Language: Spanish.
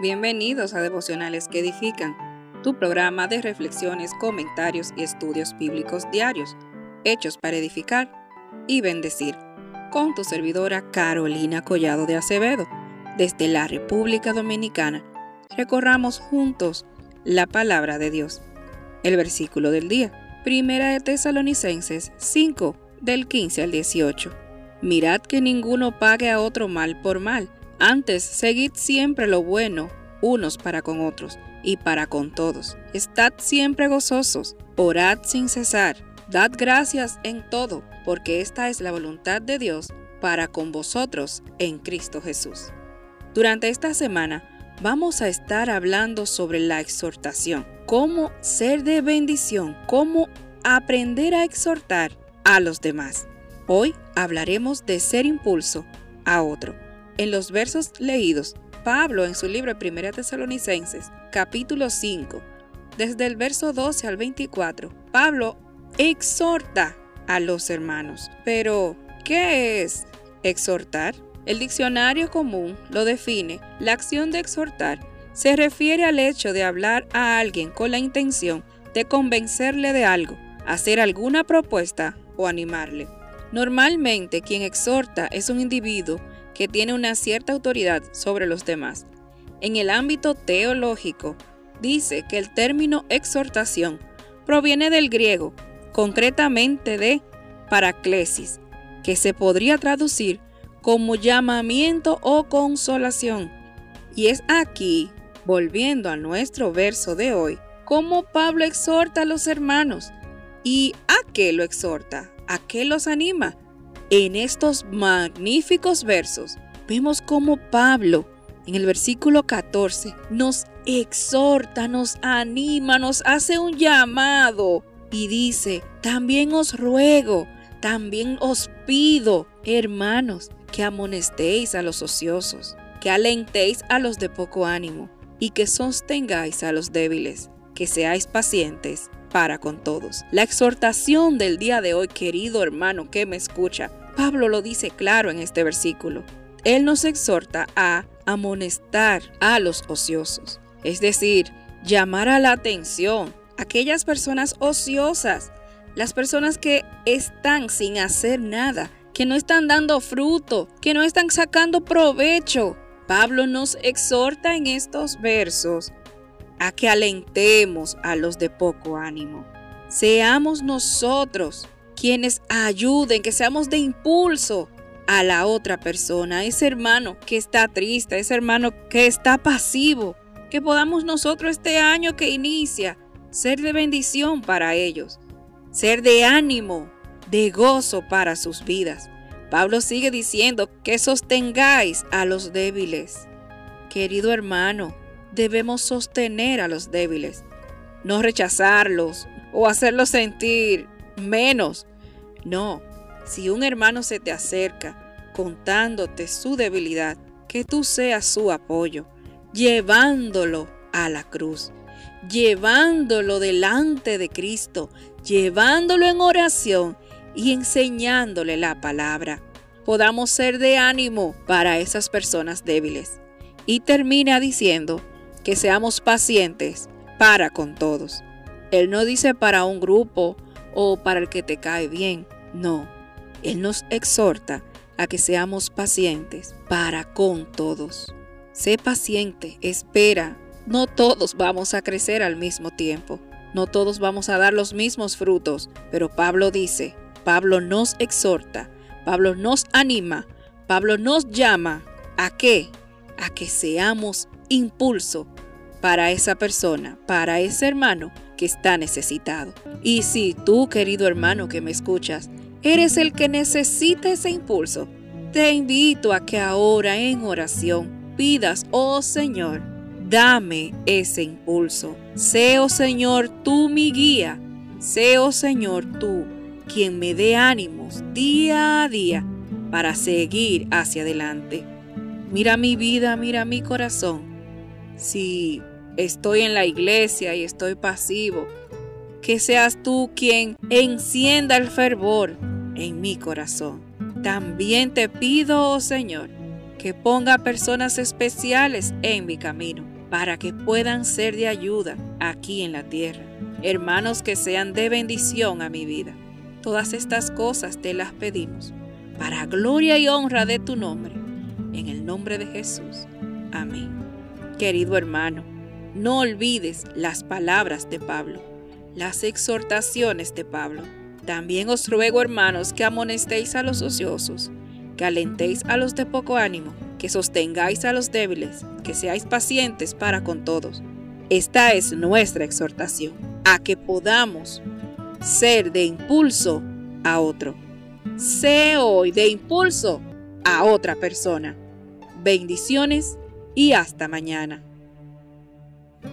Bienvenidos a Devocionales que Edifican, tu programa de reflexiones, comentarios y estudios bíblicos diarios, hechos para edificar y bendecir, con tu servidora Carolina Collado de Acevedo, desde la República Dominicana. Recorramos juntos la palabra de Dios. El versículo del día, Primera de Tesalonicenses 5, del 15 al 18. Mirad que ninguno pague a otro mal por mal antes, seguid siempre lo bueno, unos para con otros y para con todos. Estad siempre gozosos, orad sin cesar, dad gracias en todo, porque esta es la voluntad de Dios para con vosotros en Cristo Jesús. Durante esta semana vamos a estar hablando sobre la exhortación, cómo ser de bendición, cómo aprender a exhortar a los demás. Hoy hablaremos de ser impulso a otro. En los versos leídos, Pablo en su libro Primera Tesalonicenses, capítulo 5, desde el verso 12 al 24, Pablo exhorta a los hermanos. Pero, ¿qué es exhortar? El diccionario común lo define. La acción de exhortar se refiere al hecho de hablar a alguien con la intención de convencerle de algo, hacer alguna propuesta o animarle. Normalmente quien exhorta es un individuo que tiene una cierta autoridad sobre los demás. En el ámbito teológico, dice que el término exhortación proviene del griego, concretamente de paraclesis, que se podría traducir como llamamiento o consolación. Y es aquí, volviendo a nuestro verso de hoy, cómo Pablo exhorta a los hermanos. ¿Y a qué lo exhorta? ¿A qué los anima? En estos magníficos versos vemos cómo Pablo en el versículo 14 nos exhorta, nos anima, nos hace un llamado y dice, también os ruego, también os pido, hermanos, que amonestéis a los ociosos, que alentéis a los de poco ánimo y que sostengáis a los débiles, que seáis pacientes para con todos. La exhortación del día de hoy, querido hermano que me escucha, Pablo lo dice claro en este versículo. Él nos exhorta a amonestar a los ociosos, es decir, llamar a la atención a aquellas personas ociosas, las personas que están sin hacer nada, que no están dando fruto, que no están sacando provecho. Pablo nos exhorta en estos versos a que alentemos a los de poco ánimo. Seamos nosotros quienes ayuden, que seamos de impulso a la otra persona, a ese hermano que está triste, a ese hermano que está pasivo, que podamos nosotros este año que inicia ser de bendición para ellos, ser de ánimo, de gozo para sus vidas. Pablo sigue diciendo que sostengáis a los débiles. Querido hermano, debemos sostener a los débiles, no rechazarlos o hacerlos sentir menos, no, si un hermano se te acerca contándote su debilidad, que tú seas su apoyo, llevándolo a la cruz, llevándolo delante de Cristo, llevándolo en oración y enseñándole la palabra. Podamos ser de ánimo para esas personas débiles. Y termina diciendo que seamos pacientes para con todos. Él no dice para un grupo o para el que te cae bien. No, Él nos exhorta a que seamos pacientes para con todos. Sé paciente, espera. No todos vamos a crecer al mismo tiempo. No todos vamos a dar los mismos frutos. Pero Pablo dice, Pablo nos exhorta, Pablo nos anima, Pablo nos llama a qué? A que seamos impulso para esa persona, para ese hermano que está necesitado. Y si tú, querido hermano que me escuchas, eres el que necesita ese impulso, te invito a que ahora en oración pidas, oh Señor, dame ese impulso. Sé, oh Señor, tú mi guía. Sé, oh Señor, tú quien me dé ánimos día a día para seguir hacia adelante. Mira mi vida, mira mi corazón. Si estoy en la iglesia y estoy pasivo. Que seas tú quien encienda el fervor en mi corazón. También te pido, oh Señor, que ponga personas especiales en mi camino para que puedan ser de ayuda aquí en la tierra. Hermanos que sean de bendición a mi vida. Todas estas cosas te las pedimos para gloria y honra de tu nombre. En el nombre de Jesús. Amén. Querido hermano, no olvides las palabras de Pablo, las exhortaciones de Pablo. También os ruego, hermanos, que amonestéis a los ociosos, que alentéis a los de poco ánimo, que sostengáis a los débiles, que seáis pacientes para con todos. Esta es nuestra exhortación, a que podamos ser de impulso a otro. Sé hoy de impulso a otra persona. Bendiciones y hasta mañana.